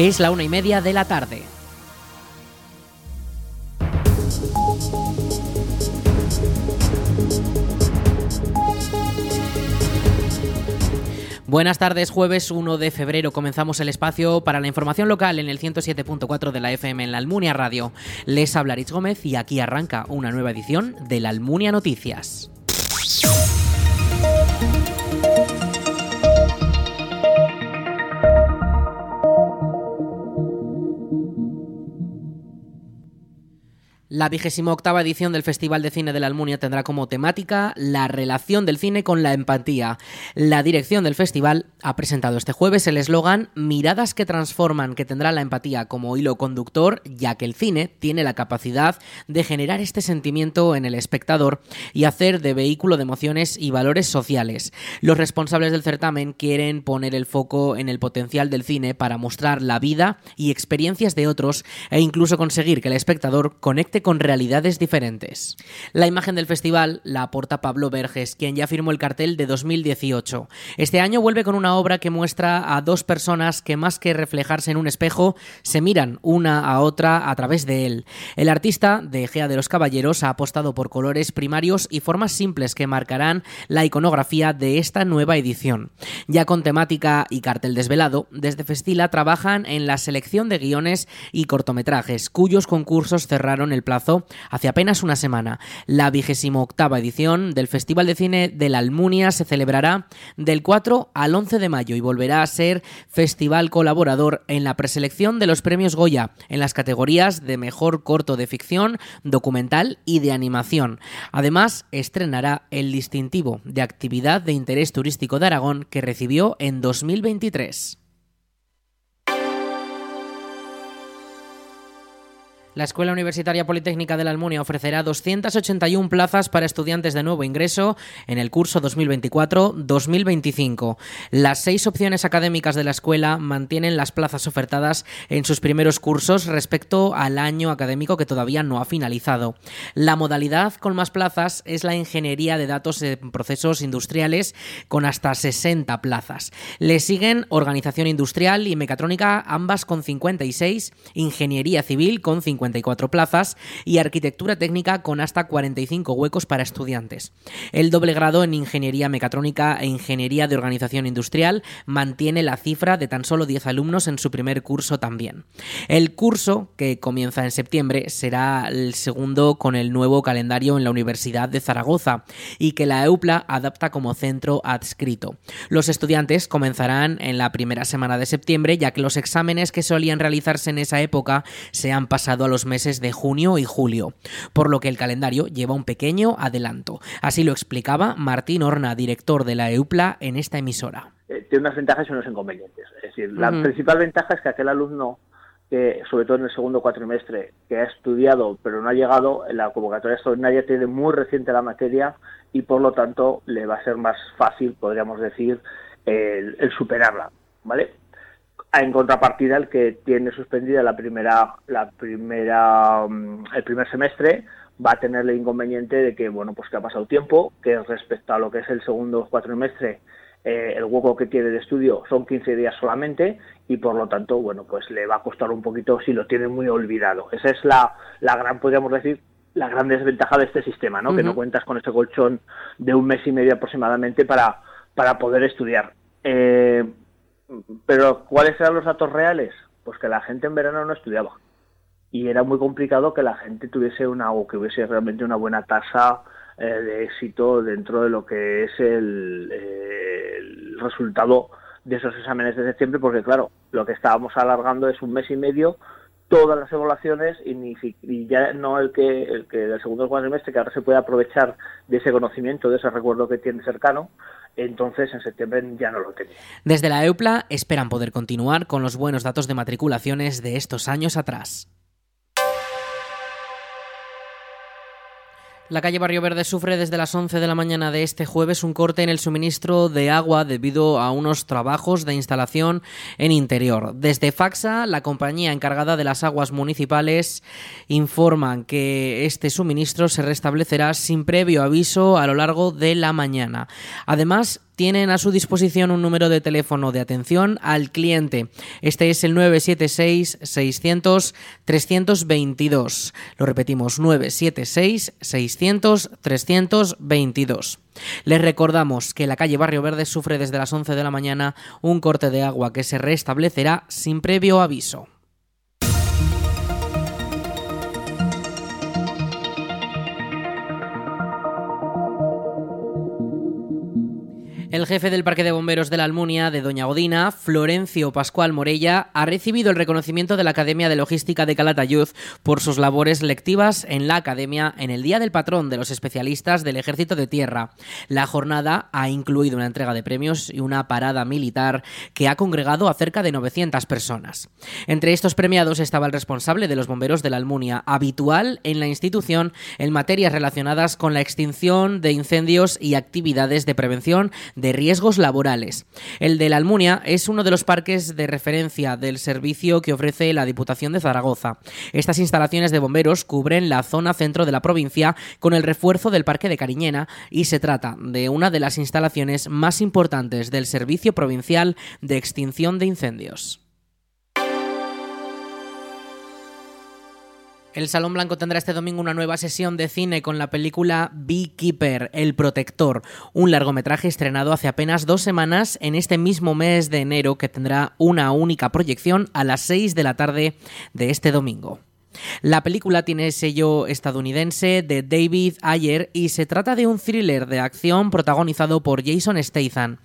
Es la una y media de la tarde. Buenas tardes, jueves 1 de febrero comenzamos el espacio para la información local en el 107.4 de la FM en la Almunia Radio. Les habla Rich Gómez y aquí arranca una nueva edición de la Almunia Noticias. La vigésima octava edición del Festival de Cine de la Almunia tendrá como temática la relación del cine con la empatía. La dirección del festival ha presentado este jueves el eslogan Miradas que transforman, que tendrá la empatía como hilo conductor, ya que el cine tiene la capacidad de generar este sentimiento en el espectador y hacer de vehículo de emociones y valores sociales. Los responsables del certamen quieren poner el foco en el potencial del cine para mostrar la vida y experiencias de otros e incluso conseguir que el espectador conecte con realidades diferentes. La imagen del festival la aporta Pablo Verges, quien ya firmó el cartel de 2018. Este año vuelve con una obra que muestra a dos personas que más que reflejarse en un espejo, se miran una a otra a través de él. El artista de Egea de los Caballeros ha apostado por colores primarios y formas simples que marcarán la iconografía de esta nueva edición. Ya con temática y cartel desvelado, desde Festila trabajan en la selección de guiones y cortometrajes, cuyos concursos cerraron el plazo hace apenas una semana. La vigésimo octava edición del Festival de Cine de la Almunia se celebrará del 4 al 11 de mayo y volverá a ser festival colaborador en la preselección de los premios Goya en las categorías de mejor corto de ficción, documental y de animación. Además, estrenará el distintivo de actividad de interés turístico de Aragón que recibió en 2023. La Escuela Universitaria Politécnica de la Almunia ofrecerá 281 plazas para estudiantes de nuevo ingreso en el curso 2024-2025. Las seis opciones académicas de la escuela mantienen las plazas ofertadas en sus primeros cursos respecto al año académico que todavía no ha finalizado. La modalidad con más plazas es la Ingeniería de Datos en Procesos Industriales con hasta 60 plazas. Le siguen Organización Industrial y Mecatrónica, ambas con 56, Ingeniería Civil con 50 plazas y arquitectura técnica con hasta 45 huecos para estudiantes. El doble grado en ingeniería mecatrónica e ingeniería de organización industrial mantiene la cifra de tan solo 10 alumnos en su primer curso también. El curso, que comienza en septiembre, será el segundo con el nuevo calendario en la Universidad de Zaragoza y que la EUPLA adapta como centro adscrito. Los estudiantes comenzarán en la primera semana de septiembre, ya que los exámenes que solían realizarse en esa época se han pasado a los meses de junio y julio, por lo que el calendario lleva un pequeño adelanto. Así lo explicaba Martín Horna, director de la EUPLA, en esta emisora. Eh, tiene unas ventajas y unos inconvenientes. Es decir, la principal ventaja es que aquel alumno que, sobre todo en el segundo cuatrimestre, que ha estudiado pero no ha llegado, en la convocatoria extraordinaria tiene muy reciente la materia y por lo tanto le va a ser más fácil, podríamos decir, el, el superarla. ¿Vale? En contrapartida el que tiene suspendida la primera la primera mm, el primer semestre va a tener el inconveniente de que bueno pues que ha pasado tiempo que respecto a lo que es el segundo cuatrimestre eh, el hueco que tiene de estudio son 15 días solamente y por lo tanto bueno pues le va a costar un poquito si lo tiene muy olvidado. Esa es la, la gran podríamos decir la gran desventaja de este sistema no que no cuentas con este colchón de un mes y medio aproximadamente para para poder estudiar. Eh, pero ¿cuáles eran los datos reales? Pues que la gente en verano no estudiaba. Y era muy complicado que la gente tuviese una o que hubiese realmente una buena tasa eh, de éxito dentro de lo que es el, el resultado de esos exámenes de septiembre, porque claro, lo que estábamos alargando es un mes y medio todas las evaluaciones y, ya no el que el que del segundo cuatrimestre que ahora se puede aprovechar de ese conocimiento de ese recuerdo que tiene cercano entonces en septiembre ya no lo tenía. Desde la EUPLA esperan poder continuar con los buenos datos de matriculaciones de estos años atrás. La calle Barrio Verde sufre desde las 11 de la mañana de este jueves un corte en el suministro de agua debido a unos trabajos de instalación en interior. Desde Faxa, la compañía encargada de las aguas municipales informan que este suministro se restablecerá sin previo aviso a lo largo de la mañana. Además, tienen a su disposición un número de teléfono de atención al cliente. Este es el 976-600-322. Lo repetimos, 976-600-322. Les recordamos que la calle Barrio Verde sufre desde las 11 de la mañana un corte de agua que se restablecerá sin previo aviso. El jefe del Parque de Bomberos de la Almunia, de Doña Godina, Florencio Pascual Morella, ha recibido el reconocimiento de la Academia de Logística de Calatayud por sus labores lectivas en la Academia en el Día del Patrón de los Especialistas del Ejército de Tierra. La jornada ha incluido una entrega de premios y una parada militar que ha congregado a cerca de 900 personas. Entre estos premiados estaba el responsable de los bomberos de la Almunia, habitual en la institución en materias relacionadas con la extinción de incendios y actividades de prevención de riesgos laborales. El de la Almunia es uno de los parques de referencia del servicio que ofrece la Diputación de Zaragoza. Estas instalaciones de bomberos cubren la zona centro de la provincia con el refuerzo del Parque de Cariñena y se trata de una de las instalaciones más importantes del Servicio Provincial de Extinción de Incendios. El Salón Blanco tendrá este domingo una nueva sesión de cine con la película Beekeeper, El Protector, un largometraje estrenado hace apenas dos semanas en este mismo mes de enero que tendrá una única proyección a las 6 de la tarde de este domingo. La película tiene sello estadounidense de David Ayer y se trata de un thriller de acción protagonizado por Jason Statham,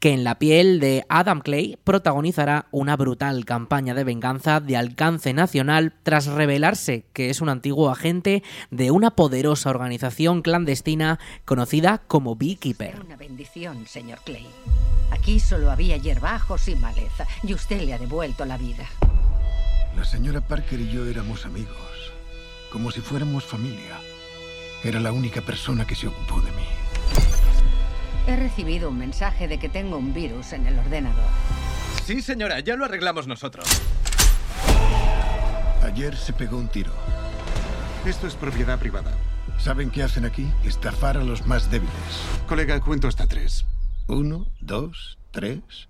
que en la piel de Adam Clay protagonizará una brutal campaña de venganza de alcance nacional tras revelarse que es un antiguo agente de una poderosa organización clandestina conocida como Beekeeper. Una bendición, señor Clay. Aquí solo había hierbajos y maleza, y usted le ha devuelto la vida. La señora Parker y yo éramos amigos, como si fuéramos familia. Era la única persona que se ocupó de mí. He recibido un mensaje de que tengo un virus en el ordenador. Sí, señora, ya lo arreglamos nosotros. Ayer se pegó un tiro. Esto es propiedad privada. ¿Saben qué hacen aquí? Estafar a los más débiles. Colega, cuento hasta tres. Uno, dos, tres.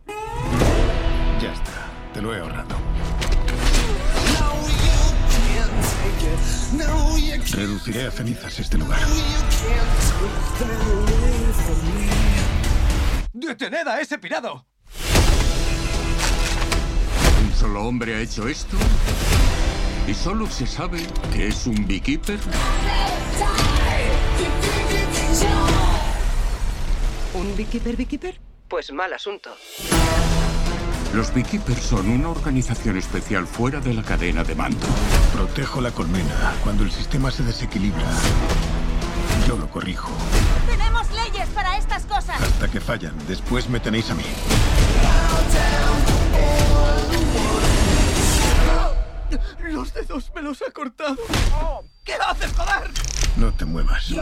Ya está. Te lo he ahorrado. Reduciré a cenizas este lugar. ¡Detened a ese pirado! ¿Un solo hombre ha hecho esto? ¿Y solo se sabe que es un beekeeper? ¿Un beekeeper beekeeper? Pues mal asunto. Los beekeepers son una organización especial fuera de la cadena de mando. Protejo la colmena. Cuando el sistema se desequilibra, yo lo corrijo. Tenemos leyes para estas cosas. Hasta que fallan. Después me tenéis a mí. Los dedos me los ha cortado. ¿Qué haces, joder? No te muevas.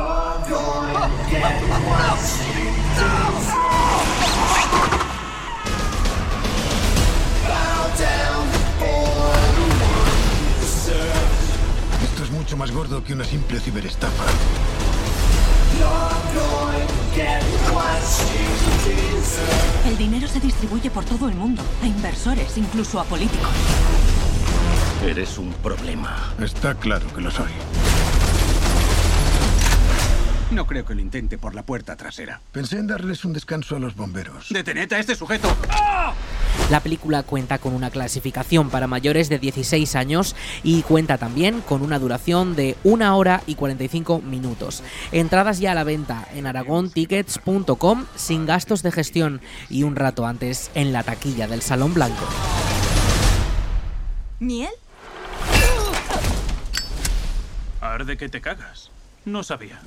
Mucho más gordo que una simple ciberestafa. El dinero se distribuye por todo el mundo, a inversores, incluso a políticos. Eres un problema. Está claro que lo soy. No creo que lo intente por la puerta trasera. Pensé en darles un descanso a los bomberos. ¡Detened a este sujeto! ¡Ah! La película cuenta con una clasificación para mayores de 16 años y cuenta también con una duración de 1 hora y 45 minutos. Entradas ya a la venta en aragontickets.com sin gastos de gestión y un rato antes en la taquilla del Salón Blanco. ¿Miel? Arde que te cagas. No sabía.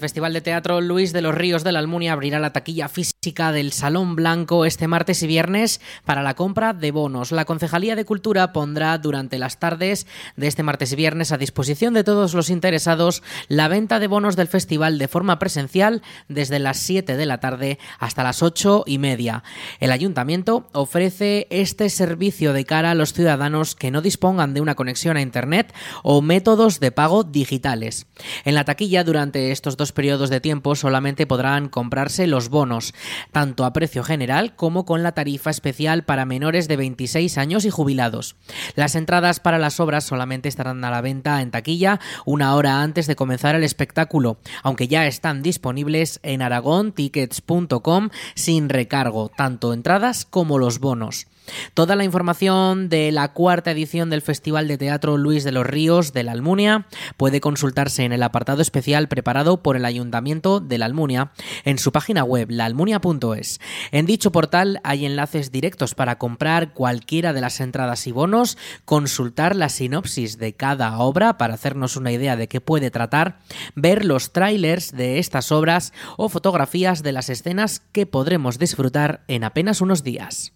El Festival de Teatro Luis de los Ríos de la Almunia abrirá la taquilla física chica del Salón Blanco este martes y viernes para la compra de bonos. La Concejalía de Cultura pondrá durante las tardes de este martes y viernes a disposición de todos los interesados la venta de bonos del festival de forma presencial desde las 7 de la tarde hasta las 8 y media. El ayuntamiento ofrece este servicio de cara a los ciudadanos que no dispongan de una conexión a Internet o métodos de pago digitales. En la taquilla durante estos dos periodos de tiempo solamente podrán comprarse los bonos tanto a precio general como con la tarifa especial para menores de 26 años y jubilados. Las entradas para las obras solamente estarán a la venta en taquilla una hora antes de comenzar el espectáculo, aunque ya están disponibles en aragontickets.com sin recargo, tanto entradas como los bonos. Toda la información de la cuarta edición del Festival de Teatro Luis de los Ríos de la Almunia puede consultarse en el apartado especial preparado por el Ayuntamiento de la Almunia en su página web laalmunia.es. En dicho portal hay enlaces directos para comprar cualquiera de las entradas y bonos, consultar la sinopsis de cada obra para hacernos una idea de qué puede tratar, ver los trailers de estas obras o fotografías de las escenas que podremos disfrutar en apenas unos días.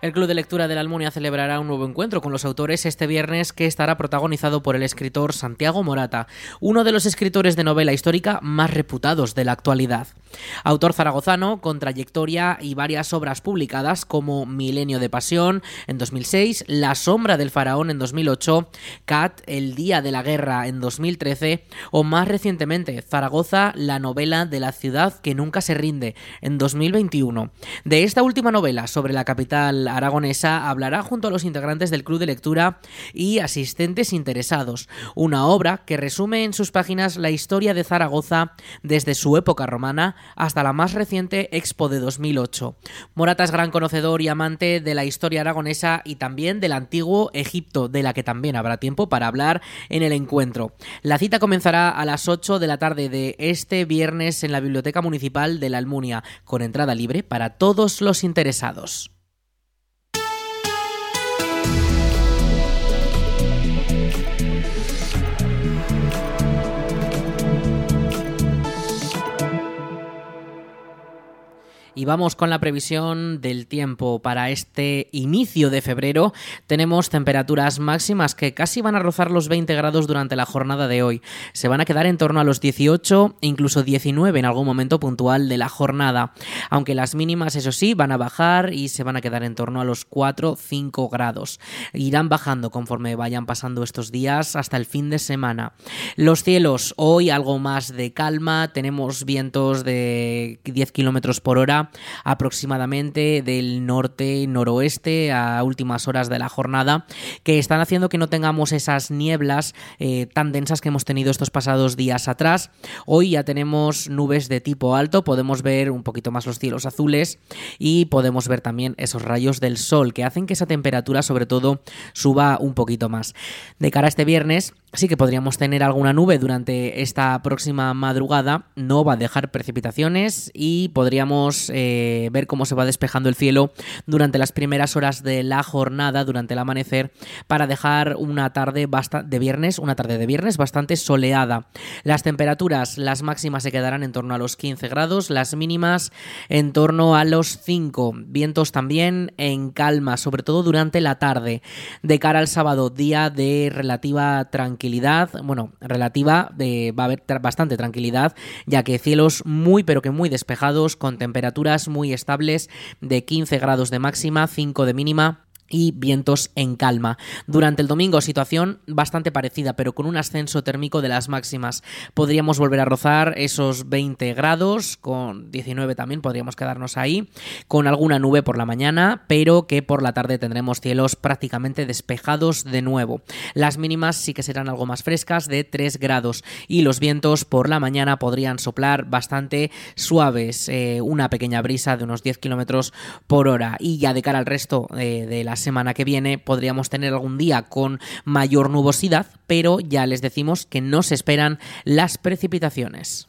El Club de Lectura de la Almunia celebrará un nuevo encuentro con los autores este viernes que estará protagonizado por el escritor Santiago Morata, uno de los escritores de novela histórica más reputados de la actualidad. Autor zaragozano con trayectoria y varias obras publicadas como Milenio de Pasión en 2006, La Sombra del Faraón en 2008, Cat, El Día de la Guerra en 2013 o más recientemente Zaragoza, la novela de la ciudad que nunca se rinde en 2021. De esta última novela sobre la capital aragonesa hablará junto a los integrantes del Club de Lectura y asistentes interesados, una obra que resume en sus páginas la historia de Zaragoza desde su época romana hasta la más reciente Expo de 2008. Morata es gran conocedor y amante de la historia aragonesa y también del antiguo Egipto, de la que también habrá tiempo para hablar en el encuentro. La cita comenzará a las 8 de la tarde de este viernes en la Biblioteca Municipal de la Almunia, con entrada libre para todos los interesados. Y vamos con la previsión del tiempo para este inicio de febrero. Tenemos temperaturas máximas que casi van a rozar los 20 grados durante la jornada de hoy. Se van a quedar en torno a los 18 e incluso 19 en algún momento puntual de la jornada. Aunque las mínimas, eso sí, van a bajar y se van a quedar en torno a los 4-5 grados. Irán bajando conforme vayan pasando estos días hasta el fin de semana. Los cielos, hoy algo más de calma. Tenemos vientos de 10 kilómetros por hora aproximadamente del norte noroeste a últimas horas de la jornada que están haciendo que no tengamos esas nieblas eh, tan densas que hemos tenido estos pasados días atrás. Hoy ya tenemos nubes de tipo alto, podemos ver un poquito más los cielos azules y podemos ver también esos rayos del sol que hacen que esa temperatura sobre todo suba un poquito más. De cara a este viernes sí que podríamos tener alguna nube durante esta próxima madrugada, no va a dejar precipitaciones y podríamos eh, ver cómo se va despejando el cielo durante las primeras horas de la jornada, durante el amanecer, para dejar una tarde de viernes, una tarde de viernes bastante soleada. Las temperaturas, las máximas se quedarán en torno a los 15 grados, las mínimas en torno a los 5. Vientos también en calma, sobre todo durante la tarde. De cara al sábado, día de relativa tranquilidad, bueno, relativa, de, va a haber bastante tranquilidad, ya que cielos muy pero que muy despejados, con temperaturas muy estables de 15 grados de máxima, 5 de mínima y vientos en calma. Durante el domingo situación bastante parecida, pero con un ascenso térmico de las máximas. Podríamos volver a rozar esos 20 grados, con 19 también podríamos quedarnos ahí, con alguna nube por la mañana, pero que por la tarde tendremos cielos prácticamente despejados de nuevo. Las mínimas sí que serán algo más frescas, de 3 grados, y los vientos por la mañana podrían soplar bastante suaves, eh, una pequeña brisa de unos 10 kilómetros por hora. Y ya de cara al resto eh, de las semana que viene podríamos tener algún día con mayor nubosidad, pero ya les decimos que no se esperan las precipitaciones.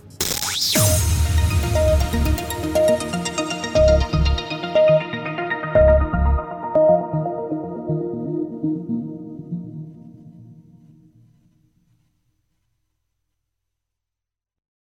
you